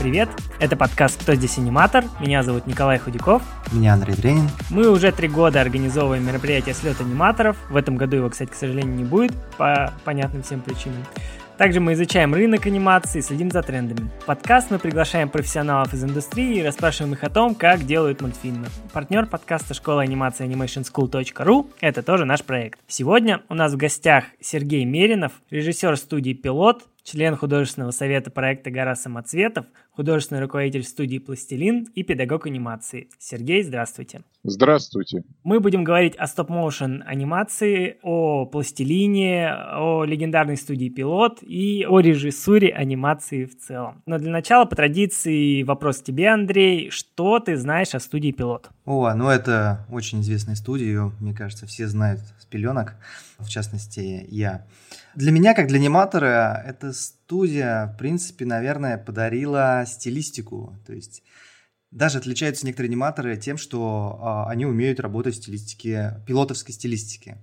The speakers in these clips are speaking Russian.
Привет, это подкаст «Кто здесь аниматор?». Меня зовут Николай Худяков. Меня Андрей Дренин. Мы уже три года организовываем мероприятие «Слет аниматоров». В этом году его, кстати, к сожалению, не будет по понятным всем причинам. Также мы изучаем рынок анимации, следим за трендами. В подкаст мы приглашаем профессионалов из индустрии и расспрашиваем их о том, как делают мультфильмы. Партнер подкаста школа анимации animationschool.ru – это тоже наш проект. Сегодня у нас в гостях Сергей Меринов, режиссер студии «Пилот», член художественного совета проекта «Гора самоцветов», художественный руководитель студии «Пластилин» и педагог анимации. Сергей, здравствуйте. Здравствуйте. Мы будем говорить о стоп-моушен анимации, о «Пластилине», о легендарной студии «Пилот» и о режиссуре анимации в целом. Но для начала, по традиции, вопрос тебе, Андрей. Что ты знаешь о студии «Пилот»? О, ну это очень известная студия, ее, мне кажется, все знают с пеленок, в частности, я. Для меня, как для аниматора, эта студия, в принципе, наверное, подарила стилистику. То есть даже отличаются некоторые аниматоры тем, что а, они умеют работать в стилистике, пилотовской стилистике.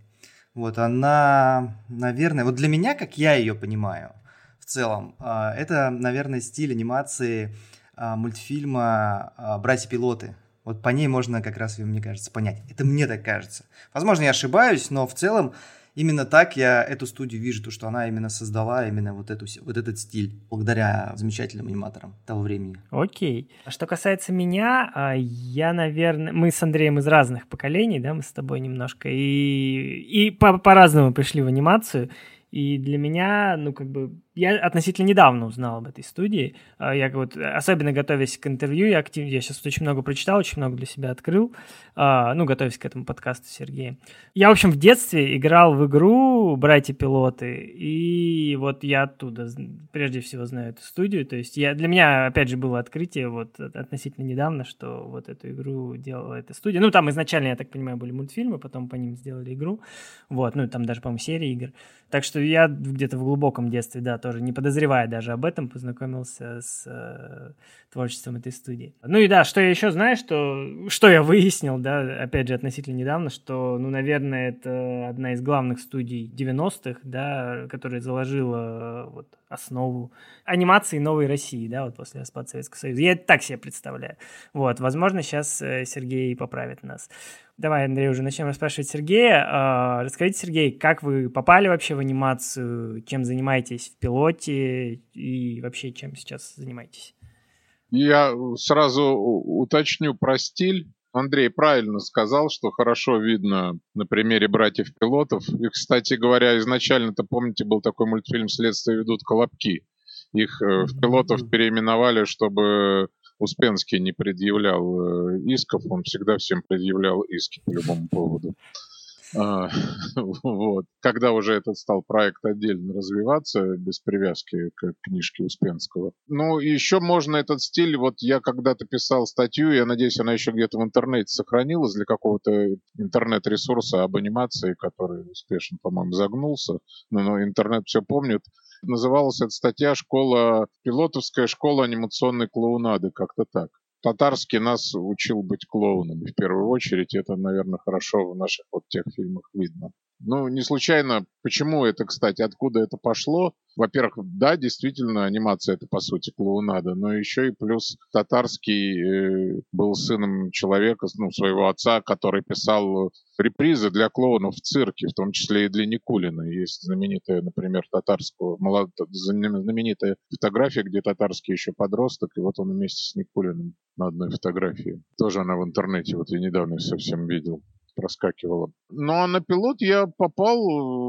Вот она, наверное, вот для меня, как я ее понимаю, в целом, а, это, наверное, стиль анимации а, мультфильма а, «Братья-пилоты». Вот по ней можно как раз, мне кажется, понять. Это мне так кажется. Возможно, я ошибаюсь, но в целом именно так я эту студию вижу, то, что она именно создала именно вот, эту, вот этот стиль, благодаря замечательным аниматорам того времени. Окей. А что касается меня, а, я, наверное, мы с Андреем из разных поколений, да, мы с тобой немножко, и, и по- по-разному пришли в анимацию, и для меня, ну, как бы, я относительно недавно узнал об этой студии. А, я вот, особенно готовясь к интервью, я, актив, я сейчас очень много прочитал, очень много для себя открыл, а, ну, готовясь к этому подкасту Сергея. Я, в общем, в детстве играл в игру «Братья-пилоты», и вот я оттуда прежде всего знаю эту студию. То есть я, для меня, опять же, было открытие вот относительно недавно, что вот эту игру делала эта студия. Ну, там изначально, я так понимаю, были мультфильмы, потом по ним сделали игру. Вот, ну, там даже, по-моему, серия игр. Так что я где-то в глубоком детстве, да, тоже не подозревая даже об этом, познакомился с э, творчеством этой студии. Ну и да, что я еще знаю, что, что я выяснил, да, опять же, относительно недавно, что, ну, наверное, это одна из главных студий 90-х, да, которая заложила э, вот основу анимации новой России, да, вот после распада Советского Союза. Я это так себе представляю. Вот, возможно, сейчас э, Сергей поправит нас. Давай, Андрей, уже начнем расспрашивать Сергея. А, расскажите, Сергей, как вы попали вообще в анимацию, чем занимаетесь в пилоте и вообще чем сейчас занимаетесь? Я сразу уточню про стиль. Андрей правильно сказал, что хорошо видно на примере братьев-пилотов. И, кстати говоря, изначально-то, помните, был такой мультфильм «Следствие ведут колобки». Их э, в пилотов переименовали, чтобы Успенский не предъявлял э, исков, он всегда всем предъявлял иски по любому поводу. А, вот. Когда уже этот стал проект отдельно развиваться, без привязки к книжке Успенского. Ну, еще можно этот стиль, вот я когда-то писал статью, я надеюсь, она еще где-то в интернете сохранилась для какого-то интернет-ресурса об анимации, который успешно, по-моему, загнулся, но, но интернет все помнит. Называлась эта статья «Школа, пилотовская школа анимационной клоунады», как-то так. Татарский нас учил быть клоунами в первую очередь. Это, наверное, хорошо в наших вот тех фильмах видно. Ну, не случайно, почему это, кстати, откуда это пошло? Во-первых, да, действительно, анимация это, по сути, клоунада, но еще и плюс Татарский э, был сыном человека, ну, своего отца, который писал репризы для клоунов в цирке, в том числе и для Никулина. Есть знаменитая, например, татарского, молод... знаменитая фотография, где татарский еще подросток, и вот он вместе с Никулиным на одной фотографии. Тоже она в интернете, вот я недавно совсем видел проскакивала. Ну, а на пилот я попал,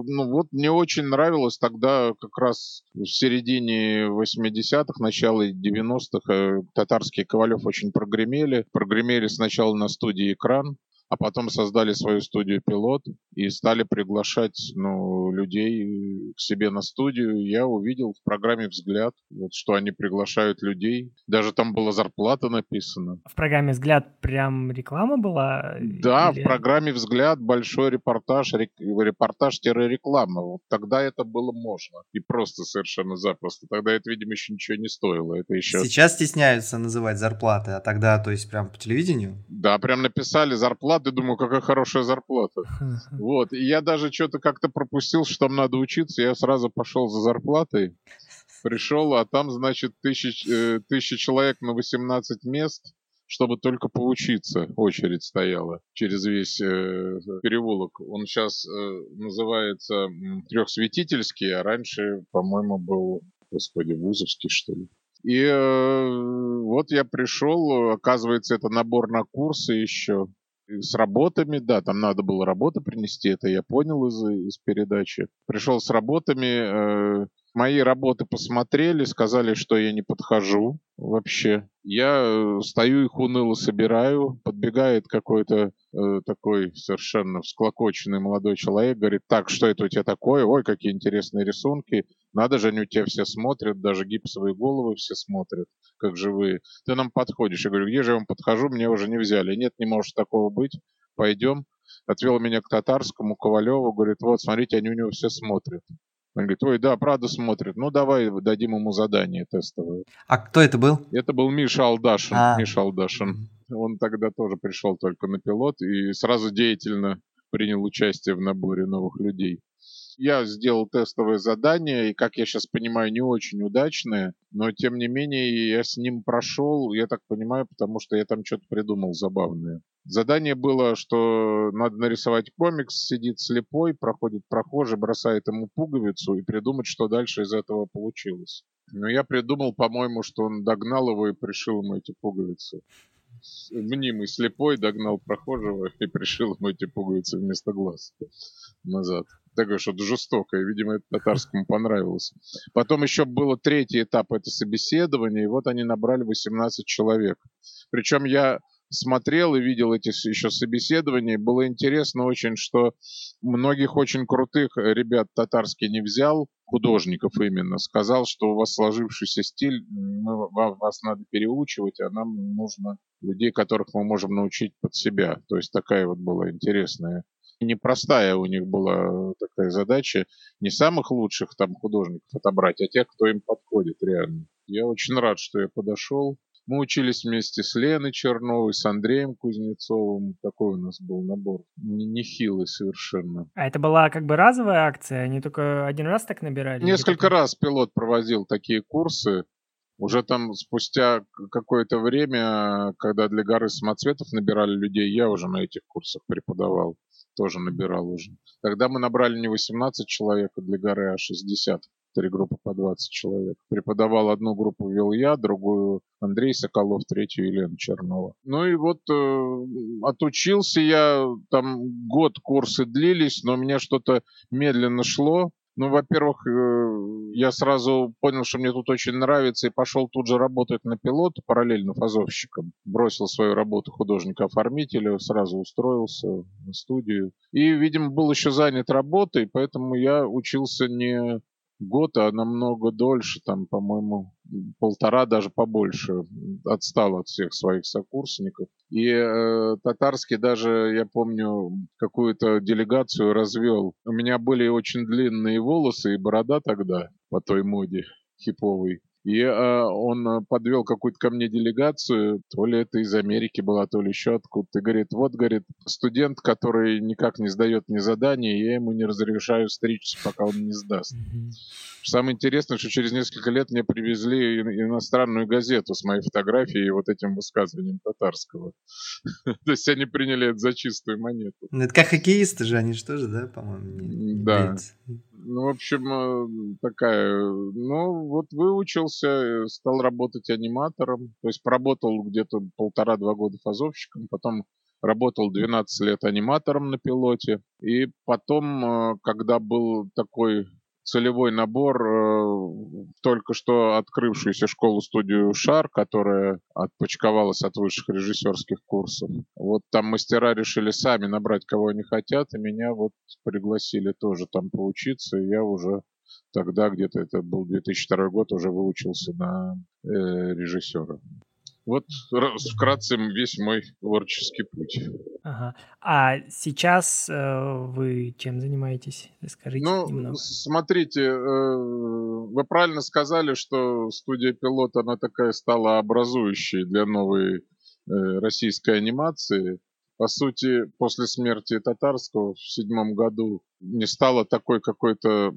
ну, вот мне очень нравилось тогда как раз в середине 80-х, начало 90-х э, татарские Ковалев очень прогремели. Прогремели сначала на студии «Экран», а потом создали свою студию «Пилот» и стали приглашать ну, людей к себе на студию. Я увидел в программе «Взгляд», вот, что они приглашают людей. Даже там была зарплата написана. В программе «Взгляд» прям реклама была? Да, Или... в программе «Взгляд» большой репортаж, репортаж-реклама. Вот тогда это было можно. И просто совершенно запросто. Тогда это, видимо, еще ничего не стоило. Это еще... Сейчас стесняются называть зарплаты, а тогда, то есть, прям по телевидению? Да, прям написали зарплату зарплаты, думаю, какая хорошая зарплата. Вот, и я даже что-то как-то пропустил, что там надо учиться, я сразу пошел за зарплатой. Пришел, а там, значит, тысяч, э, тысяча человек на 18 мест, чтобы только поучиться. Очередь стояла через весь э, переулок. Он сейчас э, называется Трехсветительский, а раньше, по-моему, был, господи, Вузовский, что ли. И э, вот я пришел, оказывается, это набор на курсы еще с работами, да, там надо было работу принести, это я понял из, из передачи. Пришел с работами, э, мои работы посмотрели, сказали, что я не подхожу вообще. Я э, стою их уныло собираю, подбегает какой-то э, такой совершенно всклокоченный молодой человек, говорит, так, что это у тебя такое? Ой, какие интересные рисунки. Надо же, они у тебя все смотрят, даже гипсовые головы все смотрят, как живые. Ты нам подходишь. Я говорю, где же я вам подхожу, мне уже не взяли. Нет, не может такого быть. Пойдем. Отвел меня к татарскому, Ковалеву, говорит, вот, смотрите, они у него все смотрят. Он говорит, ой, да, правда смотрит. Ну, давай дадим ему задание тестовое. А кто это был? Это был Миша Алдашин. А. Миша Алдашин. Он тогда тоже пришел только на пилот и сразу деятельно принял участие в наборе новых людей. Я сделал тестовое задание, и, как я сейчас понимаю, не очень удачное, но, тем не менее, я с ним прошел, я так понимаю, потому что я там что-то придумал забавное. Задание было, что надо нарисовать комикс, сидит слепой, проходит прохожий, бросает ему пуговицу и придумать, что дальше из этого получилось. Но я придумал, по-моему, что он догнал его и пришил ему эти пуговицы мнимый слепой догнал прохожего и пришил ему эти пуговицы вместо глаз назад. Такое что-то жестокое. Видимо, это татарскому понравилось. Потом еще было третий этап, это собеседование, и вот они набрали 18 человек. Причем я смотрел и видел эти еще собеседования. Было интересно очень, что многих очень крутых ребят татарский не взял, художников именно. Сказал, что у вас сложившийся стиль, мы, вас надо переучивать, а нам нужно людей, которых мы можем научить под себя. То есть такая вот была интересная непростая у них была такая задача не самых лучших там художников отобрать, а тех, кто им подходит реально. Я очень рад, что я подошел. Мы учились вместе с Леной Черновой, с Андреем Кузнецовым. Такой у нас был набор. Нехилый совершенно. А это была как бы разовая акция? Они только один раз так набирали? Несколько раз пилот проводил такие курсы. Уже там спустя какое-то время, когда для горы самоцветов набирали людей, я уже на этих курсах преподавал. Тоже набирал уже. Тогда мы набрали не 18 человек а для горы, а 60 три группы по 20 человек. Преподавал одну группу вел я, другую Андрей Соколов, третью Елена Чернова. Ну и вот э, отучился я, там год курсы длились, но у меня что-то медленно шло. Ну, во-первых, э, я сразу понял, что мне тут очень нравится, и пошел тут же работать на пилота, параллельно фазовщиком. Бросил свою работу художника-оформителя, сразу устроился на студию. И, видимо, был еще занят работой, поэтому я учился не год, а намного дольше, там, по-моему, полтора, даже побольше, отстал от всех своих сокурсников. И э, татарский даже, я помню, какую-то делегацию развел. У меня были очень длинные волосы и борода тогда по той моде хиповой. И э, он э, подвел какую-то ко мне делегацию, то ли это из Америки была, то ли еще откуда-то. И говорит, вот, говорит, студент, который никак не сдает мне задание, я ему не разрешаю стричься, пока он не сдаст. Самое интересное, что через несколько лет мне привезли иностранную газету с моей фотографией и вот этим высказыванием татарского. То есть они приняли это за чистую монету. Ну, это как хоккеисты же, они же тоже, да, по-моему? Да. Ну, в общем, э, такая... Ну, вот выучился, стал работать аниматором. То есть поработал где-то полтора-два года фазовщиком, потом работал 12 лет аниматором на пилоте. И потом, э, когда был такой целевой набор э, только что открывшуюся школу-студию «Шар», которая отпочковалась от высших режиссерских курсов. Вот там мастера решили сами набрать, кого они хотят, и меня вот пригласили тоже там поучиться, и я уже тогда, где-то это был 2002 год, уже выучился на э, режиссера. Вот вкратце весь мой творческий путь. Ага. А сейчас э, вы чем занимаетесь? Расскажите ну, немного. смотрите, э, вы правильно сказали, что студия «Пилот», она такая стала образующей для новой э, российской анимации. По сути, после смерти Татарского в седьмом году не стало такой какой-то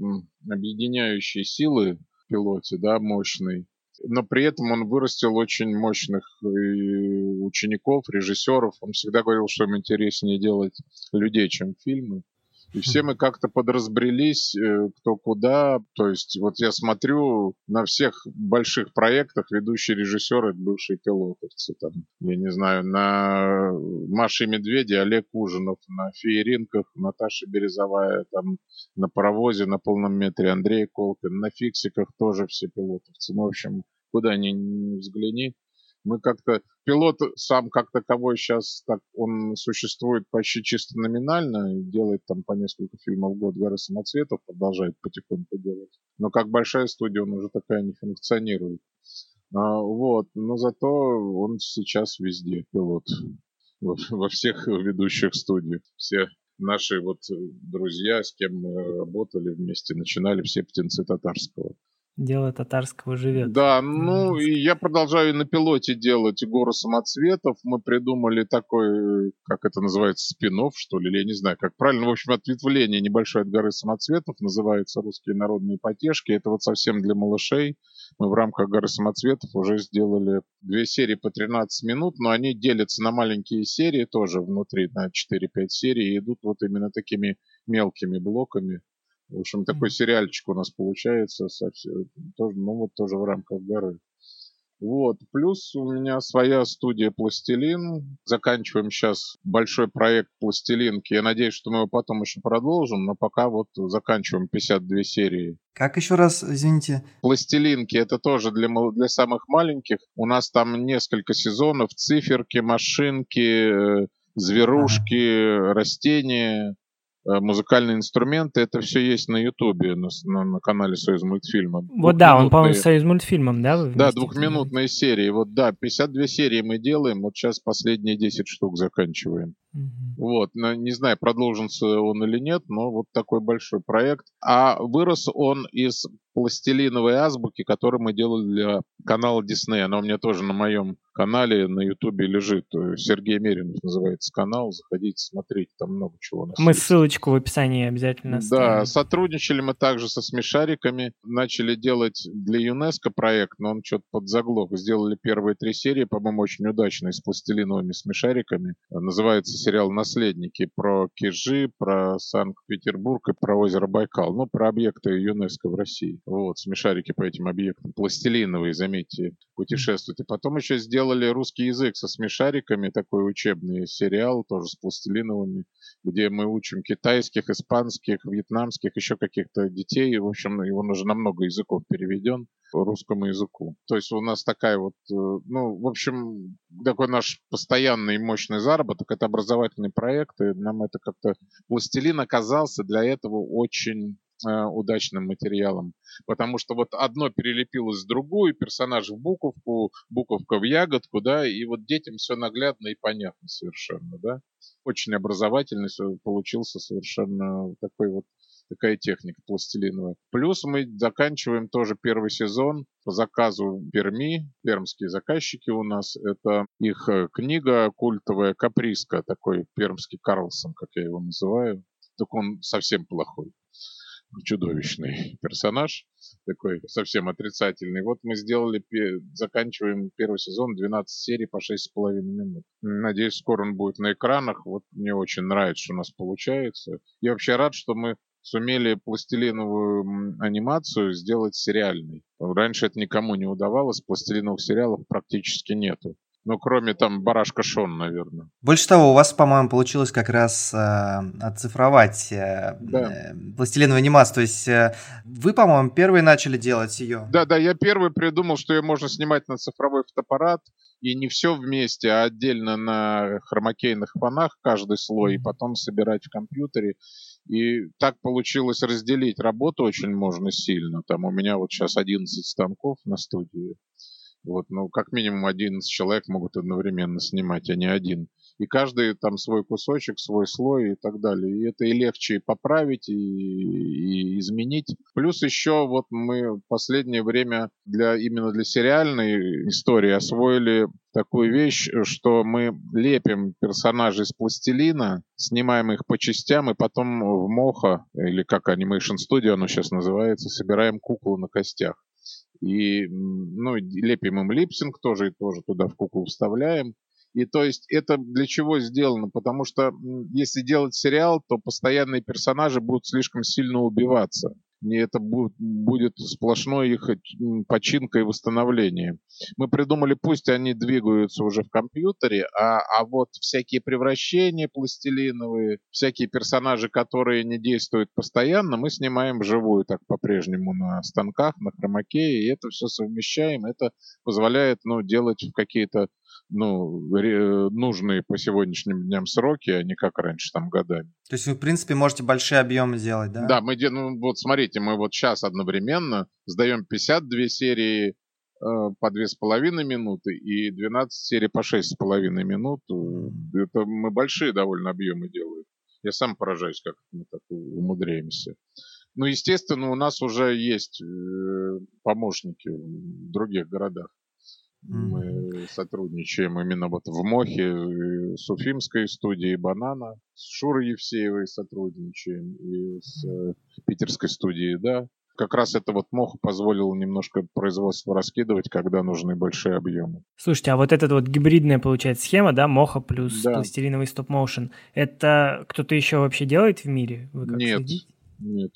объединяющей силы пилоте, да, мощный. Но при этом он вырастил очень мощных учеников, режиссеров. Он всегда говорил, что им интереснее делать людей, чем фильмы. И все мы как-то подразбрелись, э, кто куда. То есть вот я смотрю на всех больших проектах ведущие режиссеры, бывшие пилотовцы. Там, я не знаю, на Маше Медведи Олег Ужинов, на Фееринках Наташа Березовая, там на паровозе на полном метре Андрей Колпин, на Фиксиках тоже все пилотовцы. Ну, в общем, куда ни, ни взгляни мы как-то... Пилот сам как таковой сейчас, так, он существует почти чисто номинально, делает там по несколько фильмов в год «Горы самоцветов», продолжает потихоньку делать. Но как большая студия он уже такая не функционирует. А, вот, но зато он сейчас везде, пилот. Во, во всех ведущих студиях. Все наши вот друзья, с кем мы работали вместе, начинали все птенцы татарского. Дело татарского живет. Да, ну и я продолжаю на пилоте делать гору самоцветов. Мы придумали такой, как это называется, спинов, что ли, или я не знаю, как правильно. В общем, ответвление небольшое от горы самоцветов называется «Русские народные потешки». Это вот совсем для малышей. Мы в рамках горы самоцветов уже сделали две серии по 13 минут, но они делятся на маленькие серии тоже внутри, на 4-5 серий, и идут вот именно такими мелкими блоками. В общем, такой сериальчик у нас получается, совсем, тоже, ну вот тоже в рамках горы. Вот. Плюс у меня своя студия «Пластилин». Заканчиваем сейчас большой проект «Пластилинки». Я надеюсь, что мы его потом еще продолжим, но пока вот заканчиваем 52 серии. Как еще раз, извините? «Пластилинки» — это тоже для, для самых маленьких. У нас там несколько сезонов. Циферки, машинки, э, зверушки, ага. растения. Э, музыкальные инструменты, это все есть на Ютубе, на, на, на канале Союз мультфильма. Вот да, он, по-моему, Союз мультфильмом, да? Да, двухминутные серии. Вот да, 52 серии мы делаем, вот сейчас последние 10 штук заканчиваем. Угу. Вот, не знаю, продолжится он или нет, но вот такой большой проект. А вырос он из пластилиновой азбуки, которую мы делали для канала Disney. Она у меня тоже на моем канале на Ютубе лежит. Сергей Меринов называется канал. Заходите, смотрите, там много чего у нас Мы есть. ссылочку в описании обязательно оставим. Да, сотрудничали мы также со смешариками. Начали делать для ЮНЕСКО проект, но он что-то подзаглох. Сделали первые три серии, по-моему, очень удачные, с пластилиновыми смешариками. Называется сериал «Наследники» про Кижи, про Санкт-Петербург и про озеро Байкал. Ну, про объекты ЮНЕСКО в России. Вот, смешарики по этим объектам. Пластилиновые, заметьте, путешествуют. И потом еще сделали русский язык со смешариками, такой учебный сериал, тоже с пластилиновыми, где мы учим китайских, испанских, вьетнамских, еще каких-то детей. В общем, его уже на много языков переведен русскому языку. То есть у нас такая вот, э, ну, в общем, такой наш постоянный мощный заработок, это образовательный проект, и нам это как-то... Пластилин оказался для этого очень Э, удачным материалом. Потому что вот одно перелепилось с другой, персонаж в буковку, буковка в ягодку, да, и вот детям все наглядно и понятно совершенно, да. Очень образовательный получился совершенно такой вот такая техника пластилиновая. Плюс мы заканчиваем тоже первый сезон по заказу Перми. Пермские заказчики у нас. Это их э, книга культовая «Каприска», такой пермский Карлсон, как я его называю. Только он совсем плохой чудовищный персонаж, такой совсем отрицательный. Вот мы сделали, заканчиваем первый сезон, 12 серий по 6,5 минут. Надеюсь, скоро он будет на экранах. Вот мне очень нравится, что у нас получается. Я вообще рад, что мы сумели пластилиновую анимацию сделать сериальной. Раньше это никому не удавалось, пластилиновых сериалов практически нету. Ну, кроме там барашка Шон, наверное. Больше того, у вас, по-моему, получилось как раз э, оцифровать э, да. э, пластилиновую анимацию. То есть э, вы, по-моему, первые начали делать ее. Да, да, я первый придумал, что ее можно снимать на цифровой фотоаппарат. И не все вместе, а отдельно на хромакейных фонах каждый слой, и потом собирать в компьютере. И так получилось разделить работу очень можно сильно. Там у меня вот сейчас 11 станков на студии. Вот, ну, как минимум 11 человек могут одновременно снимать, а не один. И каждый там свой кусочек, свой слой и так далее. И это и легче поправить, и, и изменить. Плюс еще вот мы в последнее время для, именно для сериальной истории освоили такую вещь, что мы лепим персонажей из пластилина, снимаем их по частям, и потом в Моха, или как Animation Studio оно сейчас называется, собираем куклу на костях. и, ну, лепим им липсинг тоже, и тоже туда в куклу вставляем. И то есть это для чего сделано? Потому что если делать сериал, то постоянные персонажи будут слишком сильно убиваться не это будет, сплошной их починка и восстановление. Мы придумали, пусть они двигаются уже в компьютере, а, а вот всякие превращения пластилиновые, всякие персонажи, которые не действуют постоянно, мы снимаем вживую так по-прежнему на станках, на хромакее, и это все совмещаем. Это позволяет ну, делать какие-то ну, нужные по сегодняшним дням сроки, а не как раньше, там, годами. То есть вы, в принципе, можете большие объемы делать, да? Да, мы ну, вот смотрите, мы вот сейчас одновременно сдаем 52 серии э, по 2,5 минуты и 12 серий по 6,5 минут. Это мы большие довольно объемы делаем. Я сам поражаюсь, как мы так умудряемся. Ну, естественно, у нас уже есть э, помощники в других городах. Мы сотрудничаем именно вот в МОХе с Уфимской студией «Банана», с Шурой Евсеевой сотрудничаем и с э, питерской студией «Да». Как раз это вот МОХ позволил немножко производство раскидывать, когда нужны большие объемы. Слушайте, а вот эта вот гибридная, получается, схема, да, МОХа плюс да. пластилиновый стоп-моушен, это кто-то еще вообще делает в мире? Вы как нет, следите? нет.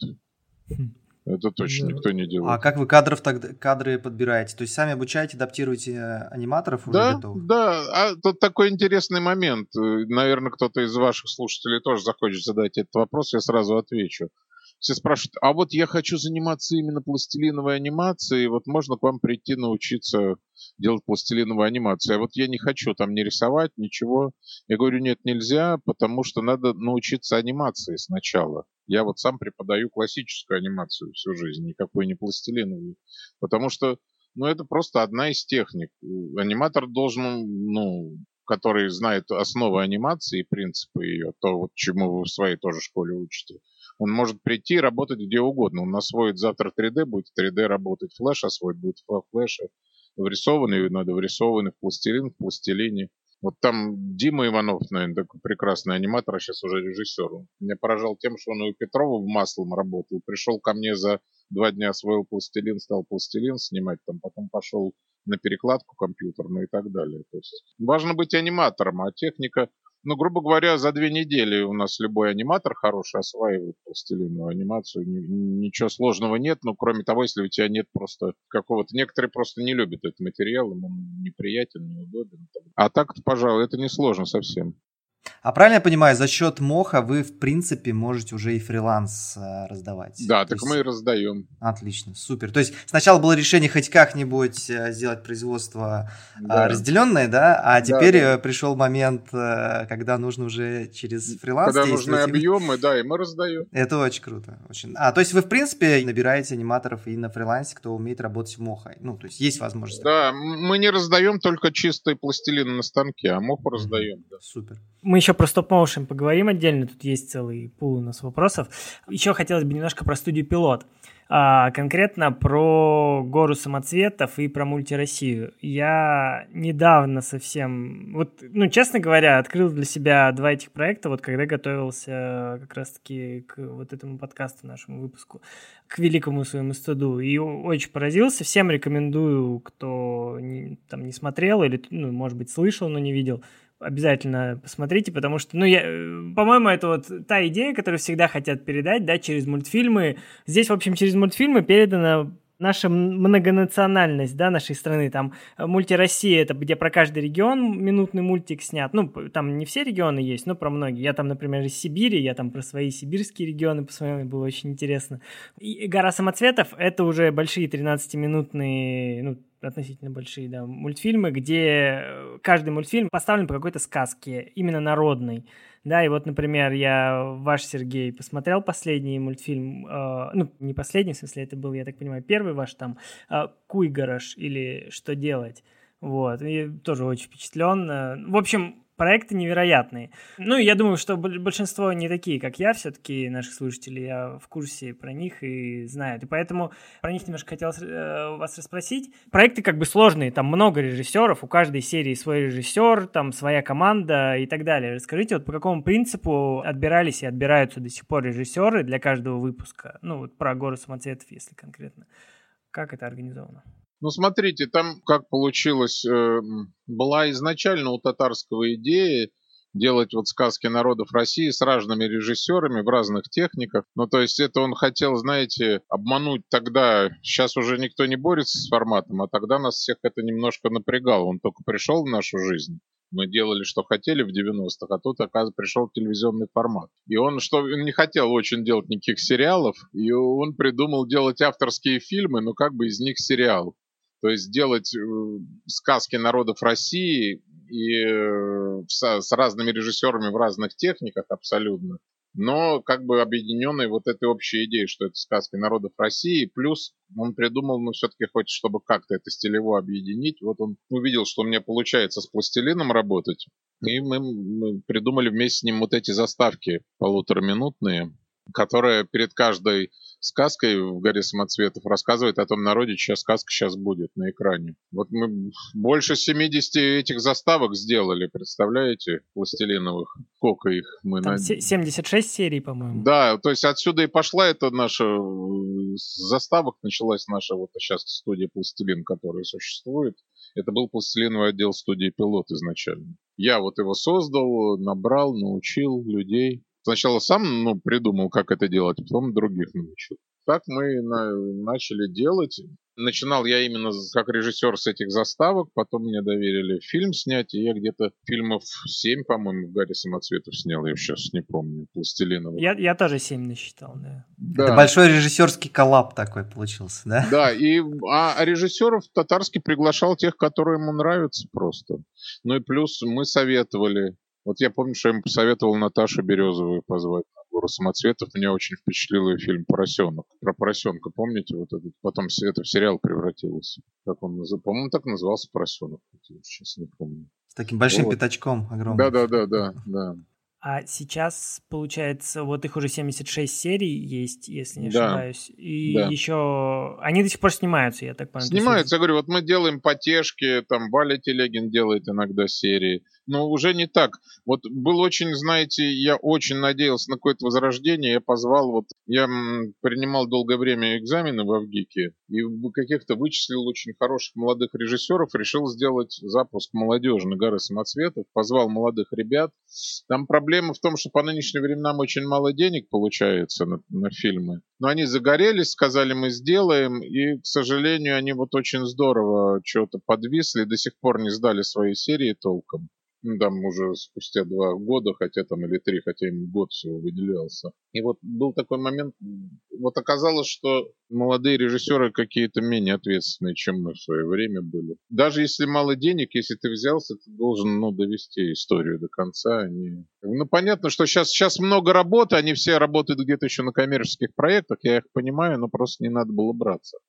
Хм. Это точно никто не делает. А как вы кадров тогда кадры подбираете? То есть сами обучаете, адаптируете э, аниматоров уже да, готовых? Да, а тут такой интересный момент. Э, Наверное, кто-то из ваших слушателей тоже захочет задать этот вопрос, я сразу отвечу. Все спрашивают, а вот я хочу заниматься именно пластилиновой анимацией, вот можно к вам прийти научиться делать пластилиновую анимацию. А вот я не хочу там не рисовать, ничего. Я говорю, нет, нельзя, потому что надо научиться анимации сначала. Я вот сам преподаю классическую анимацию всю жизнь, никакой не пластилиновую. Потому что, ну, это просто одна из техник. Аниматор должен, ну, который знает основы анимации и принципы ее, то, вот, чему вы в своей тоже школе учите, он может прийти и работать где угодно. Он освоит завтра 3D, будет 3D работать, флеш освоит, будет в флеше врисованный, надо врисованный в пластилин, в пластилине. Вот там Дима Иванов, наверное, такой прекрасный аниматор, а сейчас уже режиссер. Он меня поражал тем, что он у Петрова маслом работал. Пришел ко мне за два дня освоил пластилин, стал пластилин снимать, там потом пошел на перекладку компьютерную и так далее. То есть важно быть аниматором, а техника ну, грубо говоря, за две недели у нас любой аниматор хороший осваивает пластилиновую анимацию. Ничего сложного нет, ну, кроме того, если у тебя нет просто какого-то... Некоторые просто не любят этот материал, ему неприятен, неудобен. А так-то, пожалуй, это не сложно совсем. А правильно я понимаю, за счет моха вы, в принципе, можете уже и фриланс э, раздавать? Да, То так есть... мы и раздаем. Отлично, супер. То есть сначала было решение хоть как-нибудь э, сделать производство э, да. разделенное, да, а теперь да, да. пришел момент, когда нужно уже через фриланс Когда нужны объемы, да, и мы раздаем. Это очень круто. Очень. А, то есть вы, в принципе, набираете аниматоров и на фрилансе, кто умеет работать в моха. Ну, то есть есть возможность. Да, мы не раздаем только чистый пластилин на станке, а моху раздаем. Да. Супер. Мы еще про стоп-моушен поговорим отдельно, тут есть целый пул у нас вопросов. Еще хотелось бы немножко про студию «Пилот». А, конкретно про гору самоцветов и про мультироссию. Я недавно совсем, вот, ну, честно говоря, открыл для себя два этих проекта, вот когда готовился как раз-таки к вот этому подкасту, нашему выпуску, к великому своему студу, и очень поразился. Всем рекомендую, кто не, там не смотрел или, ну, может быть, слышал, но не видел, обязательно посмотрите, потому что, ну, я, э, по-моему, это вот та идея, которую всегда хотят передать, да, через мультфильмы. Здесь, в общем, через мультфильмы передана наша многонациональность, да, нашей страны, там, э, мультироссия, это где про каждый регион минутный мультик снят, ну, там не все регионы есть, но про многие, я там, например, из Сибири, я там про свои сибирские регионы посмотрел, было очень интересно. И «Гора самоцветов» — это уже большие 13-минутные, ну, относительно большие, да, мультфильмы, где э, каждый мультфильм поставлен по какой-то сказке, именно народной. Да, и вот, например, я ваш Сергей посмотрел последний мультфильм, э, ну, не последний, в смысле, это был, я так понимаю, первый ваш там, э, Куйгараш или Что делать. Вот, и тоже очень впечатлен. В общем, проекты невероятные. Ну, я думаю, что большинство не такие, как я, все-таки наших слушателей, я в курсе про них и знают. И поэтому про них немножко хотел э, вас расспросить. Проекты как бы сложные, там много режиссеров, у каждой серии свой режиссер, там своя команда и так далее. Расскажите, вот по какому принципу отбирались и отбираются до сих пор режиссеры для каждого выпуска? Ну, вот про «Гору самоцветов», если конкретно Как это организовано? Ну, смотрите, там как получилось, э, была изначально у татарского идея делать вот сказки народов России с разными режиссерами в разных техниках. Ну, то есть это он хотел, знаете, обмануть тогда. Сейчас уже никто не борется с форматом, а тогда нас всех это немножко напрягало. Он только пришел в нашу жизнь. Мы делали, что хотели в 90-х, а тут, оказывается, пришел телевизионный формат. И он, что он не хотел очень делать никаких сериалов, и он придумал делать авторские фильмы, но как бы из них сериал. То есть делать э, сказки народов России и э, с, разными режиссерами в разных техниках абсолютно, но как бы объединенной вот этой общей идеей, что это сказки народов России, плюс он придумал, ну, все-таки хочет, чтобы как-то это стилево объединить. Вот он увидел, что у меня получается с пластилином работать, и мы, мы придумали вместе с ним вот эти заставки полутораминутные, которые перед каждой сказкой в «Горе самоцветов» рассказывает о том народе, чья сказка сейчас будет на экране. Вот мы больше 70 этих заставок сделали, представляете, пластилиновых. Сколько их мы... Там на... 76 серий, по-моему. Да, то есть отсюда и пошла эта наша... С заставок началась наша вот сейчас студия «Пластилин», которая существует. Это был пластилиновый отдел студии «Пилот» изначально. Я вот его создал, набрал, научил людей. Сначала сам ну, придумал, как это делать, потом других научил. Так мы на, начали делать. Начинал я именно как режиссер с этих заставок, потом мне доверили фильм снять, и я где-то фильмов 7, по-моему, в Гарри Самоцветов снял, я сейчас не помню, пластилиновый. Я, я тоже 7 насчитал, да. да. Это большой режиссерский коллаб такой получился, да? Да, и а, а режиссеров татарский приглашал тех, которые ему нравятся просто. Ну и плюс мы советовали вот я помню, что я ему посоветовал Наташу Березовую позвать на гору самоцветов. Меня очень впечатлил ее фильм «Поросенок». Про поросенка, помните? Вот этот, потом это в сериал превратилось. Как он назывался? По-моему, так назывался «Поросенок». Сейчас не помню. С таким большим вот. пятачком огромным. Да-да-да, да. А сейчас, получается, вот их уже 76 серий есть, если не ошибаюсь. Да. И да. еще... Они до сих пор снимаются, я так понимаю. Снимаются, я говорю, вот мы делаем потешки, там Валя Телегин делает иногда серии но уже не так. Вот был очень, знаете, я очень надеялся на какое-то возрождение. Я позвал, вот я принимал долгое время экзамены в Авгике и каких-то вычислил очень хороших молодых режиссеров, решил сделать запуск молодежи горы самоцветов, позвал молодых ребят. Там проблема в том, что по нынешним временам очень мало денег получается на, на фильмы. Но они загорелись, сказали, мы сделаем, и, к сожалению, они вот очень здорово что-то подвисли, до сих пор не сдали свои серии толком. Ну, там уже спустя два года, хотя там или три, хотя им год всего выделялся. И вот был такой момент, вот оказалось, что молодые режиссеры какие-то менее ответственные, чем мы в свое время были. Даже если мало денег, если ты взялся, ты должен ну, довести историю до конца. Они... А ну, понятно, что сейчас, сейчас много работы, они все работают где-то еще на коммерческих проектах, я их понимаю, но просто не надо было браться.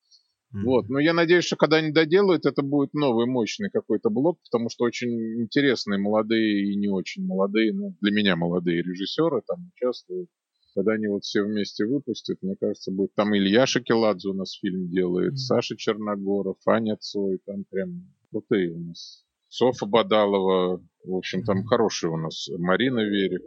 Вот. Но я надеюсь, что когда они доделают, это будет новый мощный какой-то блок, потому что очень интересные молодые и не очень молодые, ну, для меня молодые режиссеры там участвуют. Когда они вот все вместе выпустят, мне кажется, будет... Там Илья Шакеладзе у нас фильм делает, mm-hmm. Саша Черногоров, Аня Цой, там прям крутые у нас. Софа Бадалова, в общем, там хорошие у нас. Марина Верик.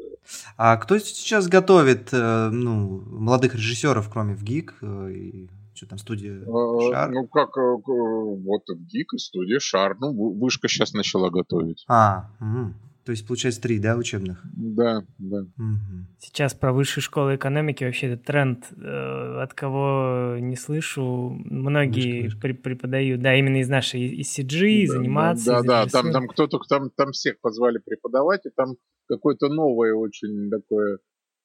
А кто сейчас готовит э, ну, молодых режиссеров, кроме ВГИК э, и что там, студия а, Шар? Ну, как, э, вот ГИК и студия Шар. Ну, Вышка сейчас начала готовить. А, угу. То есть, получается, три, да, учебных? Да, да. Угу. Сейчас про высшие школы экономики вообще этот тренд, э, от кого не слышу, многие вышка, вышка. преподают, да, именно из нашей, из CG, из да. Да, да, да, там, там кто-то, там, там всех позвали преподавать, и там какое-то новое очень такое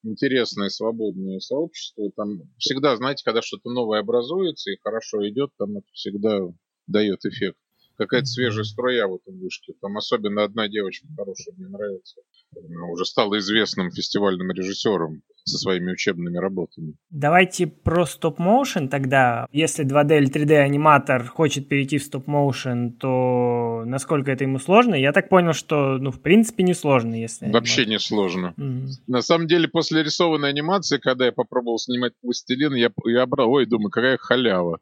интересное свободное сообщество. Там всегда, знаете, когда что-то новое образуется и хорошо идет, там это всегда дает эффект. Какая-то свежая струя в этом вышке. Там особенно одна девочка хорошая мне нравится. Она уже стала известным фестивальным режиссером со своими учебными работами. Давайте про стоп-моушен тогда. Если 2D или 3D аниматор хочет перейти в стоп-моушен, то насколько это ему сложно? Я так понял, что, ну, в принципе, не сложно, если... Вообще аниматор. не сложно. Mm-hmm. На самом деле, после рисованной анимации, когда я попробовал снимать пластилин, я, я брал, ой, думаю, какая халява.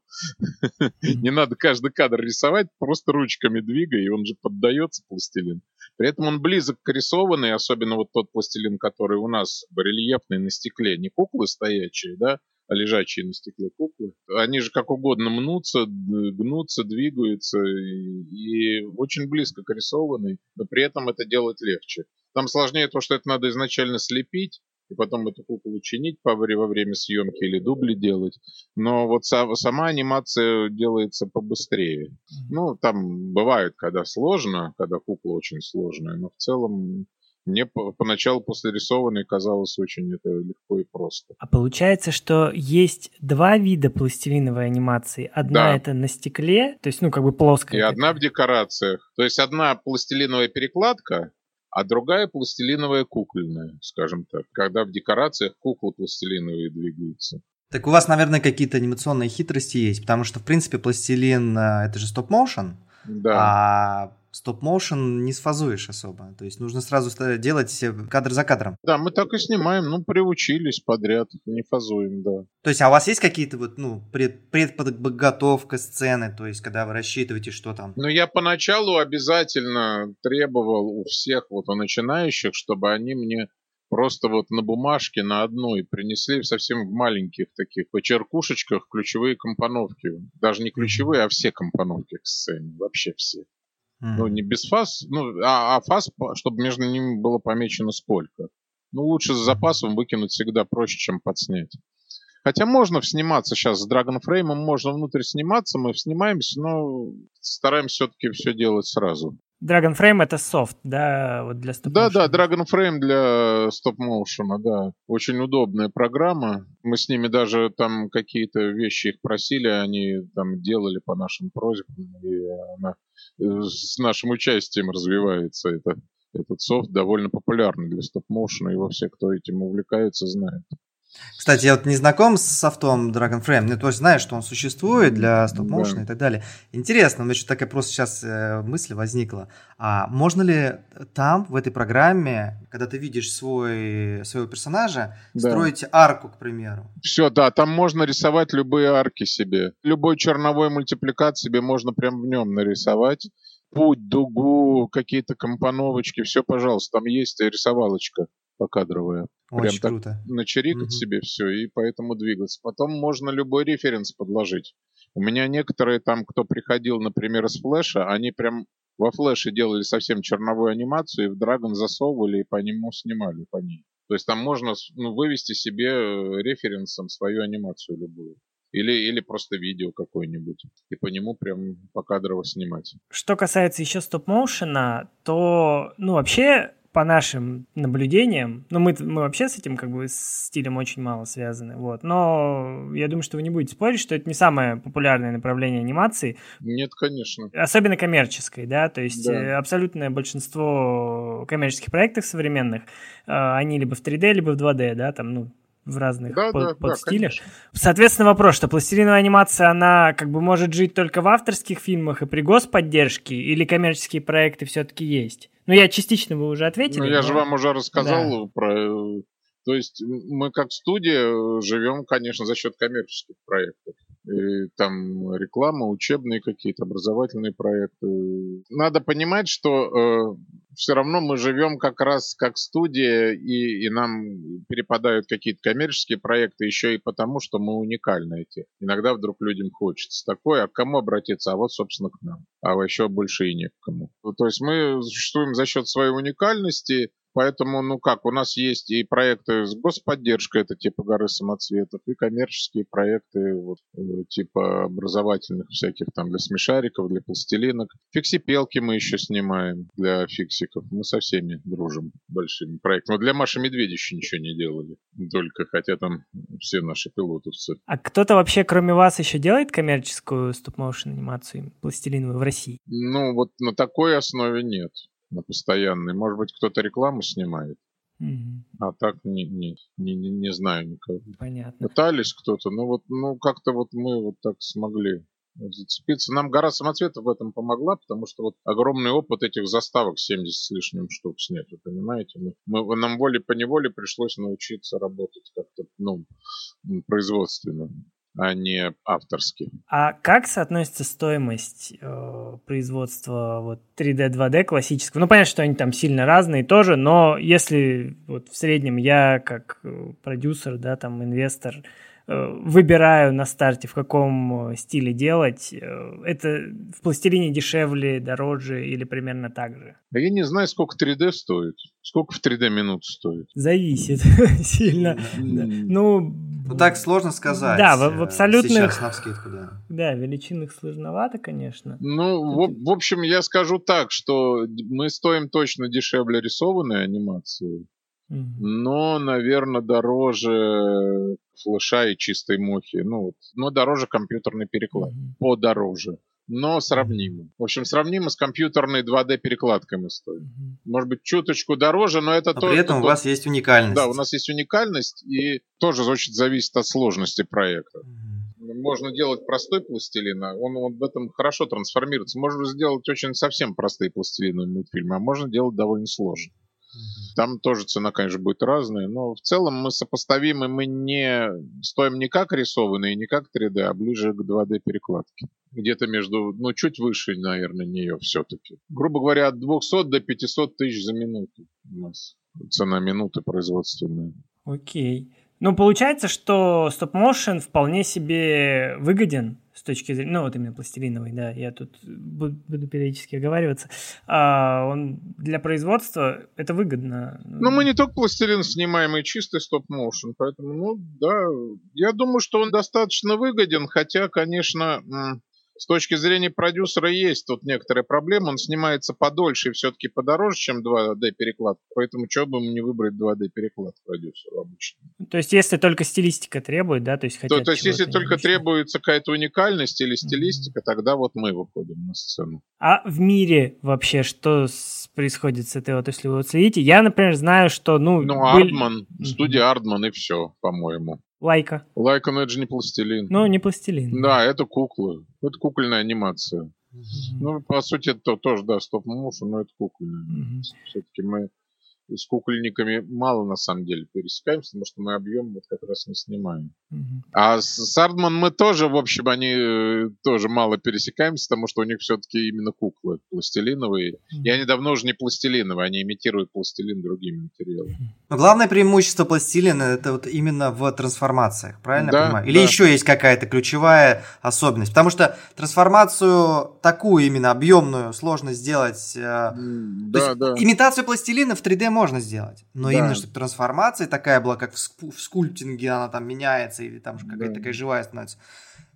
Не надо каждый кадр рисовать, просто ручками двигай, и он же поддается, пластилин. При этом он близок к рисованной, особенно вот тот пластилин, который у нас рельефный на стекле, не куклы стоячие, да, а лежачие на стекле куклы. Они же как угодно мнутся, гнутся, двигаются и, и очень близко к рисованной, но при этом это делать легче. Там сложнее то, что это надо изначально слепить, и потом эту куклу чинить во время съемки или дубли делать. Но вот сама анимация делается побыстрее. Ну, там бывает, когда сложно, когда кукла очень сложная, но в целом мне поначалу после рисованной казалось очень это легко и просто. А получается, что есть два вида пластилиновой анимации. Одна да. это на стекле, то есть, ну, как бы плоская. И одна в декорациях. То есть одна пластилиновая перекладка, а другая пластилиновая кукольная, скажем так, когда в декорациях куклы пластилиновые двигаются. Так у вас, наверное, какие-то анимационные хитрости есть, потому что, в принципе, пластилин э, — это же стоп-моушен, да. а стоп-моушен не сфазуешь особо. То есть нужно сразу делать кадр за кадром. Да, мы так и снимаем. Ну, приучились подряд. Не фазуем, да. То есть, а у вас есть какие-то вот, ну, пред, предподготовка сцены? То есть, когда вы рассчитываете, что там? Ну, я поначалу обязательно требовал у всех вот у начинающих, чтобы они мне просто вот на бумажке на одной принесли совсем в маленьких таких почеркушечках ключевые компоновки. Даже не ключевые, а все компоновки к сцене. Вообще все. Ну, не без фаз, ну, а, а фаз, чтобы между ними было помечено сколько. Ну, лучше с запасом выкинуть всегда проще, чем подснять. Хотя можно сниматься сейчас с Dragon Frame, можно внутрь сниматься, мы снимаемся, но стараемся все-таки все делать сразу. Dragon Frame это софт, да, вот для стоп Да, да, Dragon Frame для стоп-моушена, да. Очень удобная программа. Мы с ними даже там какие-то вещи их просили, они там делали по нашим просьбам, и она с нашим участием развивается это, этот софт довольно популярный для стоп-моушена, его все, кто этим увлекается, знают. Кстати, я вот не знаком с софтом Dragon Frame, ну, то есть знаю, что он существует для стоп-моушена да. и так далее. Интересно, у меня что такая просто сейчас э, мысль возникла. А можно ли там, в этой программе, когда ты видишь свой, своего персонажа, да. строить арку, к примеру? Все, да, там можно рисовать любые арки себе. Любой черновой мультипликат себе можно прям в нем нарисовать. Путь, дугу, какие-то компоновочки, все, пожалуйста, там есть рисовалочка покадровая. Очень Прям круто. так начерикать угу. себе все и поэтому двигаться. Потом можно любой референс подложить. У меня некоторые там, кто приходил, например, из флеша, они прям во флеше делали совсем черновую анимацию и в Dragon засовывали и по нему снимали по ней. То есть там можно ну, вывести себе э, референсом свою анимацию любую. Или, или просто видео какое-нибудь. И по нему прям покадрово снимать. Что касается еще стоп-моушена, то, ну, вообще по нашим наблюдениям, ну, мы, мы вообще с этим как бы с стилем очень мало связаны, вот, но я думаю, что вы не будете спорить, что это не самое популярное направление анимации. Нет, конечно. Особенно коммерческой, да, то есть да. Э, абсолютное большинство коммерческих проектов современных, э, они либо в 3D, либо в 2D, да, там, ну, в разных да, под, да, подстилях. Да, Соответственно, вопрос, что пластилиновая анимация, она как бы может жить только в авторских фильмах и при господдержке, или коммерческие проекты все-таки есть? Ну, я частично вы уже ответили. Ну, я но... же вам уже рассказал да. про... То есть мы как студия живем, конечно, за счет коммерческих проектов. И там реклама, учебные какие-то, образовательные проекты. Надо понимать, что э, все равно мы живем как раз как студия, и, и нам перепадают какие-то коммерческие проекты еще и потому, что мы уникальны эти. Иногда вдруг людям хочется такое, а к кому обратиться? А вот, собственно, к нам. А еще больше и не к кому. То есть мы существуем за счет своей уникальности, Поэтому, ну как, у нас есть и проекты с господдержкой, это типа горы самоцветов, и коммерческие проекты вот, э, типа образовательных всяких там для смешариков, для пластилинок. Фиксипелки мы еще снимаем для фиксиков. Мы со всеми дружим большими проектами. Но для Маши Медведя еще ничего не делали. Только, хотя там все наши пилотовцы. А кто-то вообще, кроме вас, еще делает коммерческую стоп-моушен анимацию пластилиновую в России? Ну, вот на такой основе нет на постоянный. Может быть, кто-то рекламу снимает. Угу. А так не, не, не, не знаю никого. Понятно. Пытались кто-то, но вот ну как-то вот мы вот так смогли зацепиться. Нам гора самоцветов в этом помогла, потому что вот огромный опыт этих заставок 70 с лишним штук снять, вы понимаете? Мы, мы, нам волей по неволе пришлось научиться работать как-то, ну, производственно а не авторский. А как соотносится стоимость э, производства вот 3D, 2D классического? Ну, понятно, что они там сильно разные тоже, но если вот в среднем я как э, продюсер, да, там инвестор выбираю на старте, в каком э, стиле делать. Э, это в пластилине дешевле, дороже или примерно так же? А я не знаю, сколько 3D стоит. Сколько в 3D минут стоит? Зависит сильно. Ну, ну, так сложно сказать. Да, в, в абсолютных... Сейчас навскидку, да. Да, величинах сложновато, конечно. Ну, в, в общем, я скажу так, что мы стоим точно дешевле рисованной анимации. Но, наверное, дороже флеша и чистой мухи. Ну, вот, но дороже компьютерной перекладки. Угу. Подороже но сравнимо. В общем, сравнимо с компьютерной 2D-перекладкой мы стоим. Может быть, чуточку дороже, но это но то, при этом то, у вас есть уникальность. Да, у нас есть уникальность, и тоже очень зависит от сложности проекта. Можно делать простой пластилин, а он, он в этом хорошо трансформируется. Можно сделать очень совсем простые пластилины мультфильмы, а можно делать довольно сложно. Там тоже цена, конечно, будет разная, но в целом мы сопоставимы, мы не стоим не как рисованные, не как 3D, а ближе к 2D перекладке. Где-то между, ну, чуть выше, наверное, нее все-таки. Грубо говоря, от 200 до 500 тысяч за минуту у нас цена минуты производственная. Окей. Ну, получается, что стоп-моушен вполне себе выгоден с точки зрения, ну, вот именно пластилиновый, да, я тут буду периодически оговариваться, а он для производства это выгодно. Ну, мы не только пластилин снимаем, и чистый стоп-моушен, поэтому, ну, да, я думаю, что он достаточно выгоден, хотя, конечно, с точки зрения продюсера есть тут некоторые проблемы. Он снимается подольше и все-таки подороже, чем 2D-переклад. Поэтому что бы ему не выбрать 2D-переклад продюсеру обычно. То есть, если только стилистика требует, да? То есть, то, то есть если только требуется какая-то уникальность или стилистика, mm-hmm. тогда вот мы выходим на сцену. А в мире вообще что происходит с этой вот, если вы вот следите? Я, например, знаю, что, ну... Ну, был... Ардман, студия Ардман и все, по-моему. Лайка. Лайка, но это же не пластилин. Ну, не пластилин. Да, это куклы. Это кукольная анимация. Mm-hmm. Ну, по сути, это тоже, да, стоп-моушен, но это кукольная. Mm-hmm. Все-таки мы с кукольниками мало на самом деле пересекаемся, потому что мы объем вот как раз не снимаем. Mm-hmm. А с Ардман мы тоже, в общем, они э, тоже мало пересекаемся, потому что у них все-таки именно куклы пластилиновые. Mm-hmm. И они давно уже не пластилиновые, они имитируют пластилин другими материалами. Но главное преимущество пластилина это вот именно в трансформациях, правильно да, я понимаю? Или да. еще есть какая-то ключевая особенность? Потому что трансформацию такую именно объемную сложно сделать. Э, да, есть да. имитацию пластилина в 3D можно сделать. Но Да. именно чтобы трансформация такая была, как в, ску- в скульптинге, она там меняется или там какая-то Да. такая живая становится.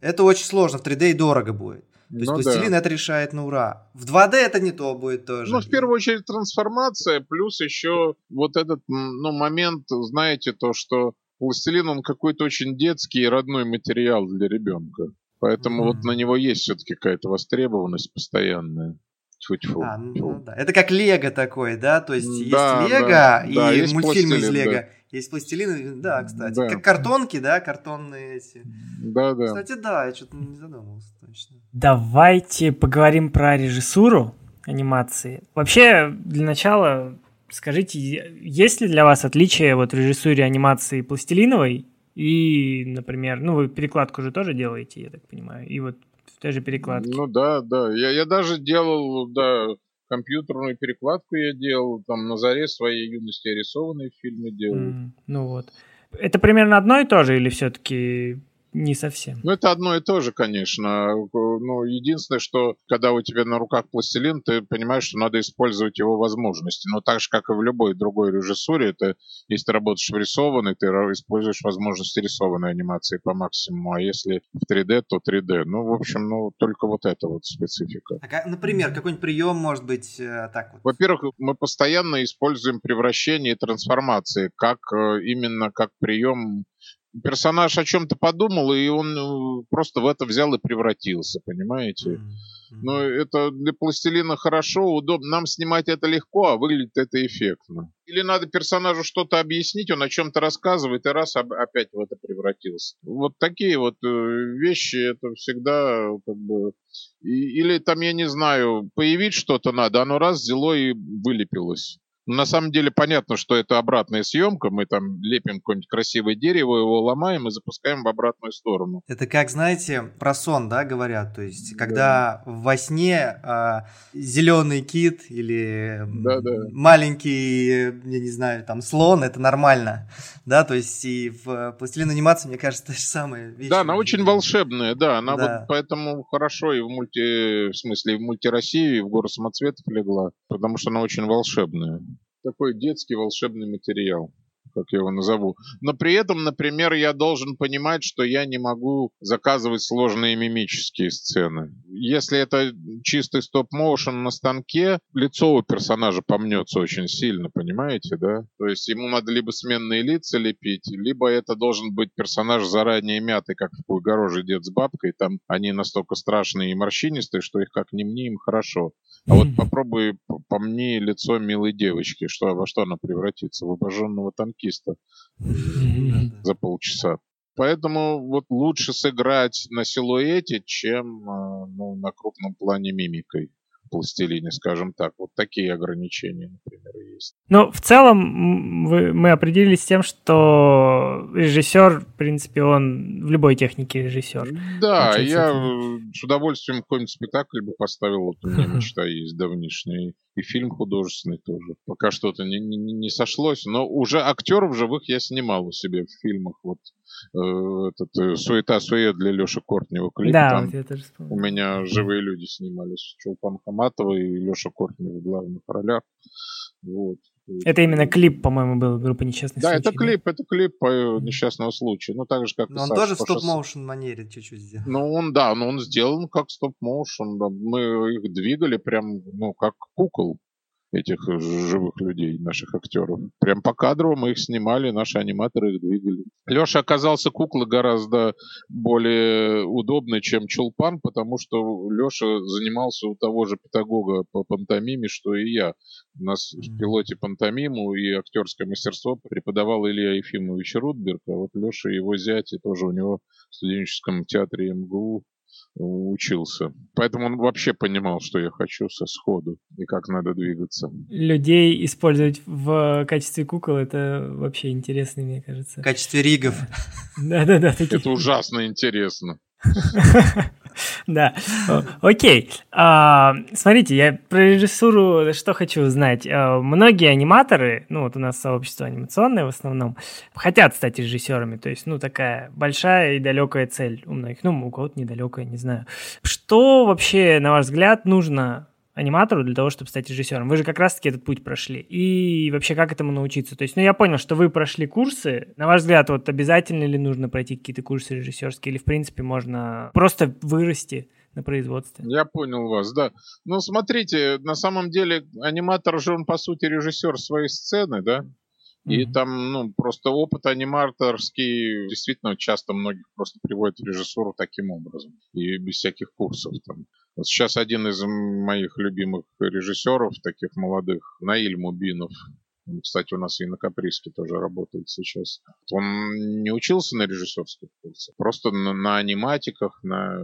Это очень сложно, в 3D и дорого будет. То есть Ну да. пластилин это решает на ура. В 2D это не то будет тоже. Ну, в первую очередь, трансформация, плюс еще вот этот ну, момент, знаете, то, что пластилин, он какой-то очень детский и родной материал для ребенка. Поэтому Мгм. вот на него есть все-таки какая-то востребованность постоянная. Тьфу-тьфу. А, ну да. Это как Лего такой, да? То есть есть Да, Лего да, и да, есть мультфильмы из Лего. да. Есть пластилин, да, кстати. Да. Как картонки, да, картонные эти. Да, да. Кстати, да, я что-то не задумывался точно. Давайте поговорим про режиссуру анимации. Вообще, для начала скажите, есть ли для вас отличие вот в режиссуре анимации пластилиновой и, например, ну вы перекладку же тоже делаете, я так понимаю, и вот той же перекладке. Ну да, да. Я, я даже делал, да, компьютерную перекладку я делал, там на заре своей юности рисованные фильмы делал. М, ну вот. Это примерно одно и то же или все-таки не совсем? Ну, это одно и то же, конечно. Ну, единственное, что когда у тебя на руках пластилин, ты понимаешь, что надо использовать его возможности. Но так же, как и в любой другой режиссуре, это если ты работаешь в рисованной, ты используешь возможности рисованной анимации по максимуму, а если в 3D, то 3D. Ну, в общем, ну, только вот это вот специфика. А например, какой-нибудь прием может быть э, так вот. Во-первых, мы постоянно используем превращение и трансформации, как э, именно как прием. Персонаж о чем-то подумал, и он э, просто в это взял и превратился, понимаете? Но это для пластилина хорошо, удобно. Нам снимать это легко, а выглядит это эффектно. Или надо персонажу что-то объяснить, он о чем-то рассказывает, и раз опять в это превратился. Вот такие вот э, вещи, это всегда как бы... или там, я не знаю, появить что-то надо, оно раз взяло и вылепилось. На самом деле понятно, что это обратная съемка. Мы там лепим какое-нибудь красивое дерево, его ломаем и запускаем в обратную сторону. Это как, знаете, про сон, да, говорят. То есть, когда да. во сне а, зеленый кит или да, да. маленький, я не знаю, там слон, это нормально. Да, то есть и в пластилин анимации, мне кажется, то же самое. Вещь. Да, она очень волшебная, да. Она да. вот поэтому хорошо и в мульти, в смысле, и в мульти России, и в гору самоцветов легла, потому что она очень волшебная такой детский волшебный материал как я его назову. Но при этом, например, я должен понимать, что я не могу заказывать сложные мимические сцены. Если это чистый стоп-моушен на станке, лицо у персонажа помнется очень сильно, понимаете, да? То есть ему надо либо сменные лица лепить, либо это должен быть персонаж заранее мятый, как в «Пугороже дед с бабкой». Там они настолько страшные и морщинистые, что их как ни мне им хорошо. А вот попробуй по мне лицо милой девочки, что, во что она превратится? В обожженного танкиста за полчаса. Поэтому вот лучше сыграть на силуэте, чем а, ну, на крупном плане мимикой пластилине, скажем так. Вот такие ограничения, например, есть. Ну, в целом вы, мы определились с тем, что режиссер, в принципе, он в любой технике режиссер. Да, я с удовольствием какой-нибудь спектакль бы поставил, вот у меня мечта есть давнишняя и фильм художественный тоже. Пока что-то не, не, не сошлось, но уже актеров живых я снимал у себя в фильмах. Вот э, этот э, «Суета сует» для Леши Кортнева клип. Да, Там вот я тоже вспомнил. У меня живые люди снимались. Чулпан Хаматова и Леша Кортнев в главных ролях. Вот. Это именно клип, по-моему, был группа «Несчастный да, случай». Это клип, да, это клип по несчастного случая. Ну, так же, как но он Саша тоже в стоп-моушен манере чуть-чуть сделан. Ну, он, да, но он сделан как стоп-моушен. Да. Мы их двигали прям, ну, как кукол этих живых людей, наших актеров. Прям по кадру мы их снимали, наши аниматоры их двигали. Леша оказался куклой гораздо более удобной, чем Чулпан, потому что Леша занимался у того же педагога по пантомиме, что и я. У нас в пилоте пантомиму и актерское мастерство преподавал Илья Ефимович Рудберг, а вот Леша его зять, и тоже у него в студенческом театре МГУ учился. Поэтому он вообще понимал, что я хочу со сходу и как надо двигаться. Людей использовать в качестве кукол это вообще интересно, мне кажется. В качестве ригов. Да-да-да. Это ужасно интересно. Да, окей. А, смотрите, я про режиссуру что хочу узнать. А, многие аниматоры, ну вот у нас сообщество анимационное в основном, хотят стать режиссерами. То есть, ну такая большая и далекая цель у многих. Ну, у кого-то недалекая, не знаю. Что вообще, на ваш взгляд, нужно аниматору для того, чтобы стать режиссером? Вы же как раз-таки этот путь прошли. И вообще, как этому научиться? То есть, ну, я понял, что вы прошли курсы. На ваш взгляд, вот обязательно ли нужно пройти какие-то курсы режиссерские? Или, в принципе, можно просто вырасти на производстве? Я понял вас, да. Ну, смотрите, на самом деле аниматор же он, по сути, режиссер своей сцены, да? И mm-hmm. там, ну, просто опыт аниматорский действительно часто многих просто приводит в режиссуру таким образом. И без всяких курсов там. Сейчас один из моих любимых режиссеров, таких молодых, Наиль Мубинов, кстати, у нас и на Каприске тоже работает сейчас. Он не учился на режиссерских курсах, просто на, на аниматиках, на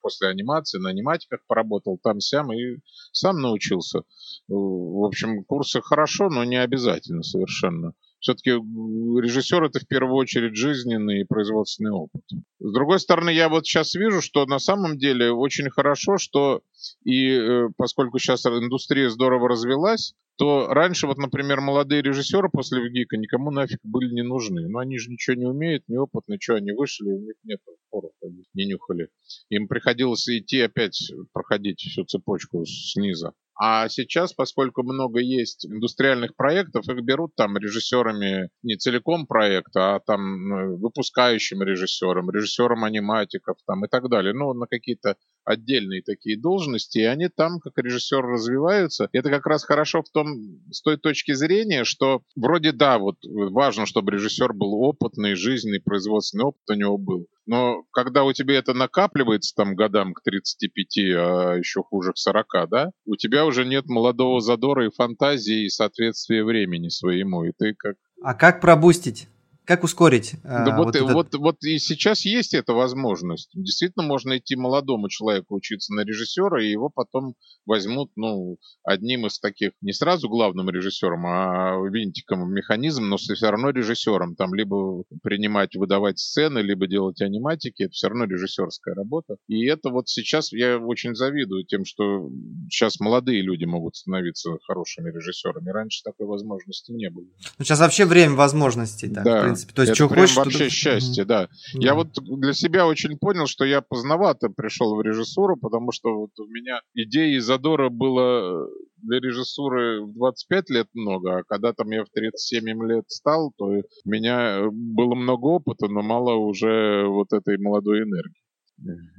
после анимации, на аниматиках поработал там-сям и сам научился. В общем, курсы хорошо, но не обязательно совершенно. Все-таки режиссер это в первую очередь жизненный и производственный опыт. С другой стороны, я вот сейчас вижу, что на самом деле очень хорошо, что и э, поскольку сейчас индустрия здорово развелась, то раньше, вот, например, молодые режиссеры после ВГИКа никому нафиг были не нужны. Но они же ничего не умеют, не опытны, что они вышли, у них нет поров, они не нюхали. Им приходилось идти опять проходить всю цепочку снизу. А сейчас, поскольку много есть индустриальных проектов, их берут там режиссерами не целиком проекта, а там ну, выпускающим режиссером, режиссером аниматиков там и так далее. Ну, на какие-то отдельные такие должности, и они там как режиссер развиваются. Это как раз хорошо в том, с той точки зрения, что вроде да, вот важно, чтобы режиссер был опытный, жизненный, производственный опыт у него был. Но когда у тебя это накапливается там годам к 35, а еще хуже к 40, да, у тебя уже нет молодого задора и фантазии и соответствия времени своему. И ты как... А как пробустить? Как ускорить? Да а, вот, вот, этот... вот, вот и сейчас есть эта возможность. Действительно, можно идти молодому человеку учиться на режиссера, и его потом возьмут, ну, одним из таких, не сразу главным режиссером, а винтиком механизм, но все равно режиссером. Там либо принимать, выдавать сцены, либо делать аниматики, это все равно режиссерская работа. И это вот сейчас я очень завидую тем, что сейчас молодые люди могут становиться хорошими режиссерами. Раньше такой возможности не было. Ну, сейчас вообще время возможностей, так, да. Принципе. То есть, это что прям хочешь, вообще что счастье, да. да. Я вот для себя очень понял, что я поздновато пришел в режиссуру, потому что вот у меня идеи задора было э, для режиссуры в 25 лет много, а когда там я в 37 лет стал, то у меня э, было много опыта, но мало уже вот этой молодой энергии.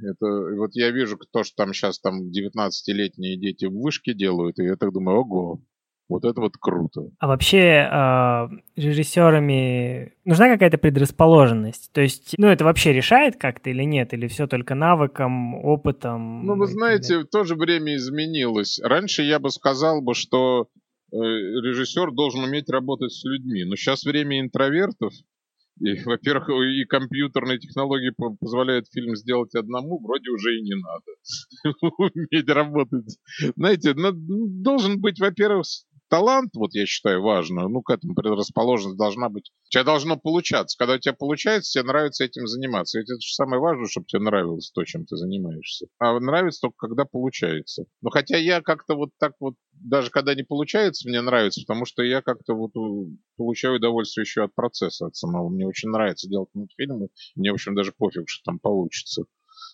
Это вот я вижу то, что там сейчас там 19-летние дети в вышке делают, и я так думаю, ого, вот это вот круто. А вообще э, режиссерами нужна какая-то предрасположенность? То есть, ну, это вообще решает как-то или нет? Или все только навыком, опытом? Ну, вы знаете, в то же время изменилось. Раньше я бы сказал бы, что э, режиссер должен уметь работать с людьми. Но сейчас время интровертов, и, во-первых, и компьютерные технологии позволяют фильм сделать одному, вроде уже и не надо уметь работать. Знаете, ну, должен быть, во-первых, талант, вот я считаю, важно, ну, к этому предрасположенность должна быть. У тебя должно получаться. Когда у тебя получается, тебе нравится этим заниматься. Ведь это же самое важное, чтобы тебе нравилось то, чем ты занимаешься. А нравится только, когда получается. Но хотя я как-то вот так вот, даже когда не получается, мне нравится, потому что я как-то вот получаю удовольствие еще от процесса, от самого. Мне очень нравится делать мультфильмы. Мне, в общем, даже пофиг, что там получится.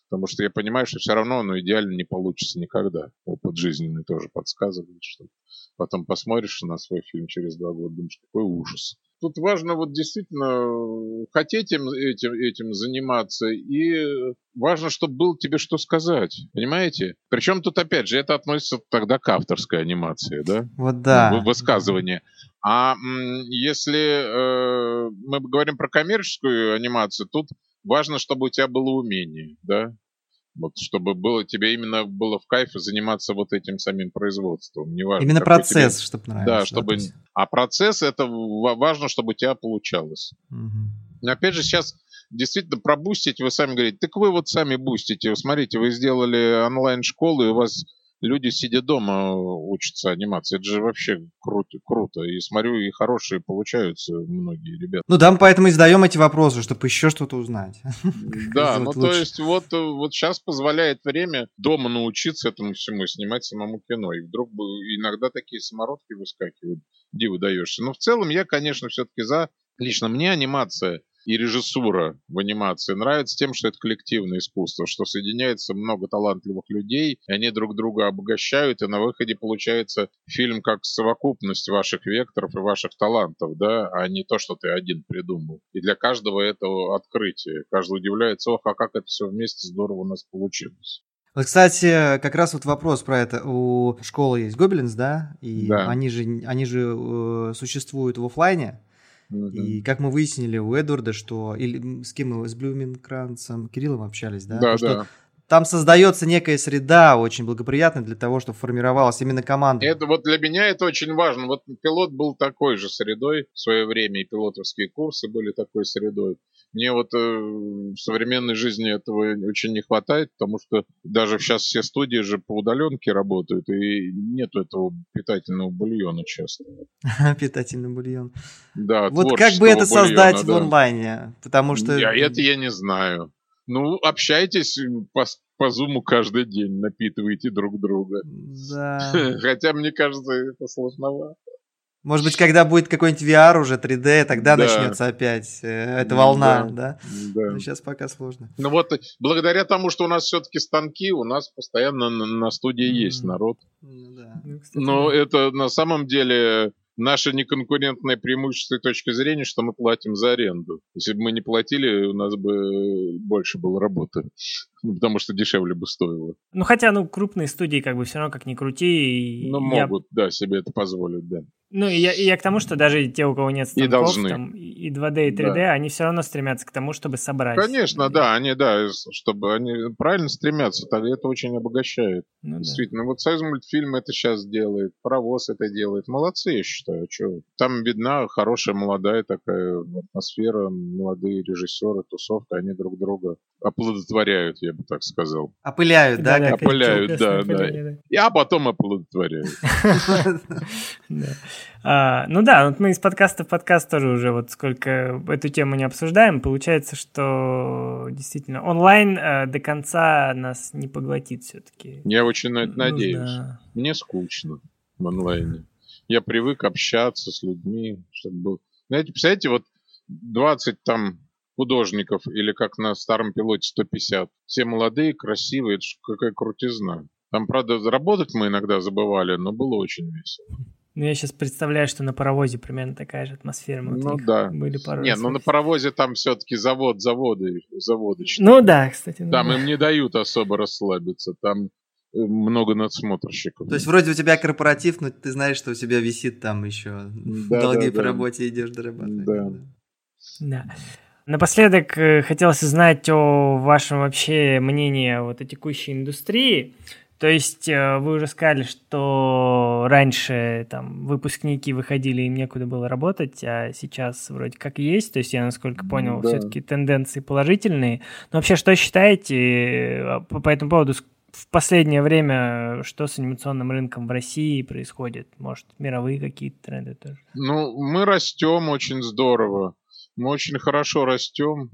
Потому что я понимаю, что все равно оно идеально не получится никогда. Опыт жизненный тоже подсказывает, что потом посмотришь на свой фильм через два года, думаешь, какой ужас. Тут важно вот действительно хотеть этим, этим, этим заниматься, и важно, чтобы было тебе что сказать, понимаете? Причем тут, опять же, это относится тогда к авторской анимации, да? Вот да. Ну, высказывание. А если э, мы говорим про коммерческую анимацию, тут важно, чтобы у тебя было умение, да, вот чтобы было тебе именно было в кайф заниматься вот этим самим производством. Неважно, именно процесс, тебе... чтобы нравился. Да, чтобы... Да, А процесс это важно, чтобы у тебя получалось. Угу. Но опять же сейчас действительно пробустить, вы сами говорите, так вы вот сами бустите. Смотрите, вы сделали онлайн-школу, и у вас люди, сидя дома, учатся анимации. Это же вообще круто, круто. И смотрю, и хорошие получаются многие ребята. Ну да, мы поэтому и задаем эти вопросы, чтобы еще что-то узнать. Да, ну то есть вот, вот сейчас позволяет время дома научиться этому всему, снимать самому кино. И вдруг иногда такие самородки выскакивают, где выдаешься. Но в целом я, конечно, все-таки за... Лично мне анимация и режиссура в анимации нравится тем, что это коллективное искусство, что соединяется много талантливых людей, и они друг друга обогащают, и на выходе получается фильм как совокупность ваших векторов и ваших талантов, да, а не то, что ты один придумал. И для каждого этого открытие. Каждый удивляется, ох, а как это все вместе здорово у нас получилось. Вот, кстати, как раз вот вопрос про это. У школы есть Гобелинс, да? И да. они же, они же э, существуют в офлайне. И как мы выяснили у Эдварда, что или с кем мы с Блюменкранцем, Кириллом общались, да? Да, То, да. Что там создается некая среда очень благоприятная для того, чтобы формировалась именно команда. Это вот для меня это очень важно. Вот пилот был такой же средой в свое время, и пилотовские курсы были такой средой. Мне вот э, в современной жизни этого очень не хватает, потому что даже сейчас все студии же по удаленке работают, и нет этого питательного бульона часто. Питательный бульон. Да, Вот как бы это создать в онлайне? Потому что... Я, это я не знаю. Ну, общайтесь по, по зуму каждый день, напитывайте друг друга. Да. Хотя, мне кажется, это сложновато. Может быть, когда будет какой-нибудь VR уже 3D, тогда да. начнется опять э, эта волна, да? Да. да. Но сейчас пока сложно. Ну вот, благодаря тому, что у нас все-таки станки, у нас постоянно на, на студии mm-hmm. есть народ. Ну, да. ну, кстати, Но да. это на самом деле наше неконкурентное преимущество и точка зрения, что мы платим за аренду. Если бы мы не платили, у нас бы больше было работы. Ну, потому что дешевле бы стоило. Ну, хотя, ну, крупные студии, как бы, все равно, как ни крути. Ну, могут, я... да, себе это позволить, да. Ну, и я, и я к тому, что даже те, у кого нет станков, и, должны. Там, и 2D, и 3D, да. они все равно стремятся к тому, чтобы собрать. Конечно, да, они, да, чтобы они правильно стремятся, тогда это очень обогащает. Ну, Действительно, да. вот Союз мультфильм это сейчас делает, Паровоз это делает. Молодцы, я считаю. Что? Там видна хорошая молодая такая атмосфера, молодые режиссеры, тусовка, они друг друга оплодотворяют, я бы так сказал. Опыляют, да? да опыляют, да, да. А потом оплодотворяют. А, ну да, вот мы из подкаста в подкаст тоже уже вот сколько эту тему не обсуждаем, получается, что действительно онлайн э, до конца нас не поглотит все-таки. Я очень на это надеюсь. Мне скучно в онлайне. Я привык общаться с людьми, чтобы. Знаете, представляете, вот 20 там художников, или как на старом пилоте 150. Все молодые, красивые, это ж какая крутизна. Там, правда, работать мы иногда забывали, но было очень весело. Ну, я сейчас представляю, что на паровозе примерно такая же атмосфера. Мы ну, да. Были пару Не, ну на паровозе там все-таки завод, заводы, заводочные. Ну да, кстати. Ну, там да. им не дают особо расслабиться. Там э, много надсмотрщиков. То есть вроде у тебя корпоратив, но ты знаешь, что у тебя висит там еще да, долги да, по да. работе идешь дорабатывать. Да. Да. Напоследок э, хотелось узнать о вашем вообще мнении вот о текущей индустрии. То есть э, вы уже сказали, что раньше там выпускники выходили, им некуда было работать, а сейчас вроде как есть. То есть я, насколько понял, да. все-таки тенденции положительные. Но вообще, что считаете э, по, по этому поводу? В последнее время что с анимационным рынком в России происходит? Может, мировые какие-то тренды тоже? Ну, мы растем очень здорово. Мы очень хорошо растем.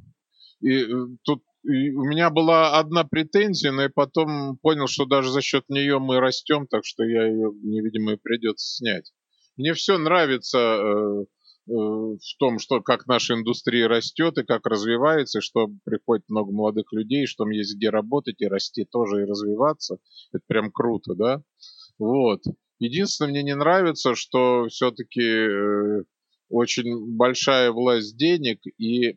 И э, тут и у меня была одна претензия, но я потом понял, что даже за счет нее мы растем, так что я ее, невидимо, придется снять. Мне все нравится э, э, в том, что как наша индустрия растет и как развивается, и что приходит много молодых людей, что им есть где работать и расти тоже и развиваться. Это прям круто, да? Вот. Единственное, мне не нравится, что все-таки э, очень большая власть денег и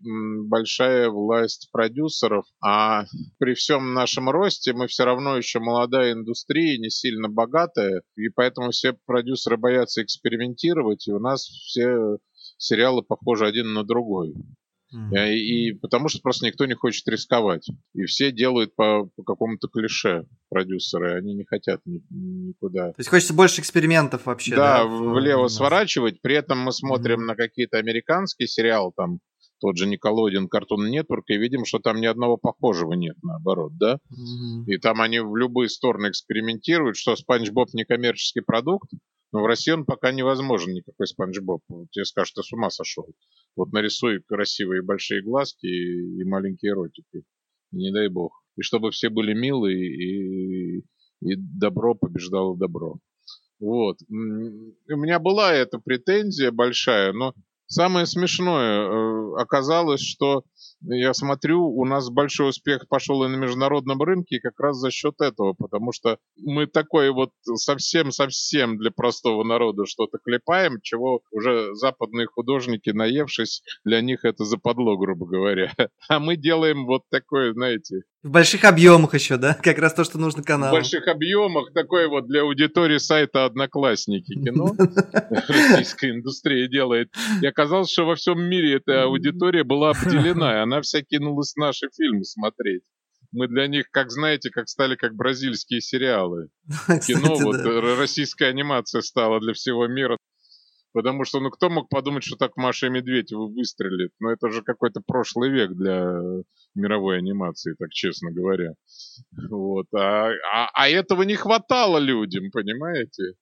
большая власть продюсеров, а при всем нашем росте мы все равно еще молодая индустрия, не сильно богатая, и поэтому все продюсеры боятся экспериментировать, и у нас все сериалы похожи один на другой. Mm-hmm. И потому что просто никто не хочет рисковать. И все делают по, по какому-то клише продюсеры, они не хотят ни, никуда. То есть хочется больше экспериментов вообще. Да, да влево сворачивать. При этом мы смотрим mm-hmm. на какие-то американские сериалы, там тот же Николодин, Cartoon Network, и видим, что там ни одного похожего нет, наоборот, да? Mm-hmm. И там они в любые стороны экспериментируют, что Спанч Боб некоммерческий продукт, но в России он пока невозможен, никакой Спанч Боб. Тебе скажут, ты с ума сошел. Вот нарисуй красивые большие глазки и, и маленькие ротики. И не дай бог. И чтобы все были милые, и, и добро побеждало добро. Вот. У меня была эта претензия большая, но самое смешное э, оказалось, что я смотрю, у нас большой успех пошел и на международном рынке, как раз за счет этого, потому что мы такой вот совсем-совсем для простого народа что-то клепаем, чего уже западные художники, наевшись, для них это западло, грубо говоря. А мы делаем вот такое, знаете, в больших объемах еще, да? Как раз то, что нужно каналу. В больших объемах, такое вот для аудитории сайта «Одноклассники» кино российская индустрия делает. И оказалось, что во всем мире эта аудитория была обделена, и она вся кинулась наши фильмы смотреть. Мы для них, как знаете, как стали как бразильские сериалы. Кино, вот российская анимация стала для всего мира. Потому что, ну, кто мог подумать, что так Маша и Медведь выстрелит? Ну, это же какой-то прошлый век для мировой анимации, так честно говоря. Вот. А, а, а этого не хватало людям, понимаете?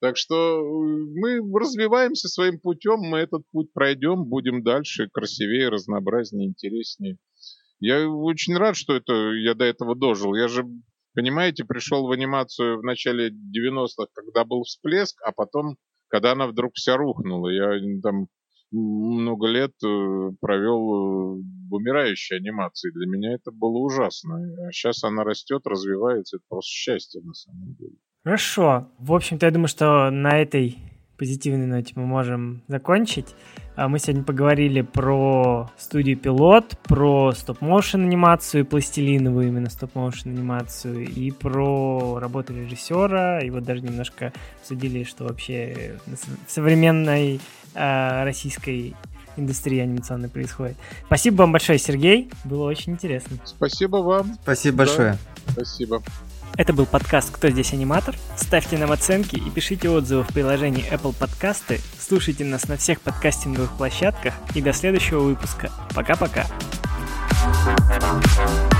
Так что э, мы развиваемся своим путем, мы этот путь пройдем, будем дальше красивее, разнообразнее, интереснее. Я очень рад, что это я до этого дожил. Я же, понимаете, пришел в анимацию в начале 90-х, когда был всплеск, а потом, когда она вдруг вся рухнула. Я там много лет э, провел э, в умирающей анимации. Для меня это было ужасно. А сейчас она растет, развивается. Это просто счастье на самом деле. Хорошо. В общем-то, я думаю, что на этой позитивной ноте мы можем закончить. А мы сегодня поговорили про студию Пилот, про стоп-моушен анимацию, пластилиновую именно стоп-моушен анимацию, и про работу режиссера, и вот даже немножко обсудили, что вообще в современной э, российской индустрии анимационной происходит. Спасибо вам большое, Сергей. Было очень интересно. Спасибо вам. Спасибо да, большое. Спасибо. Это был подкаст «Кто здесь аниматор?». Ставьте нам оценки и пишите отзывы в приложении Apple Подкасты. Слушайте нас на всех подкастинговых площадках. И до следующего выпуска. Пока-пока. thank you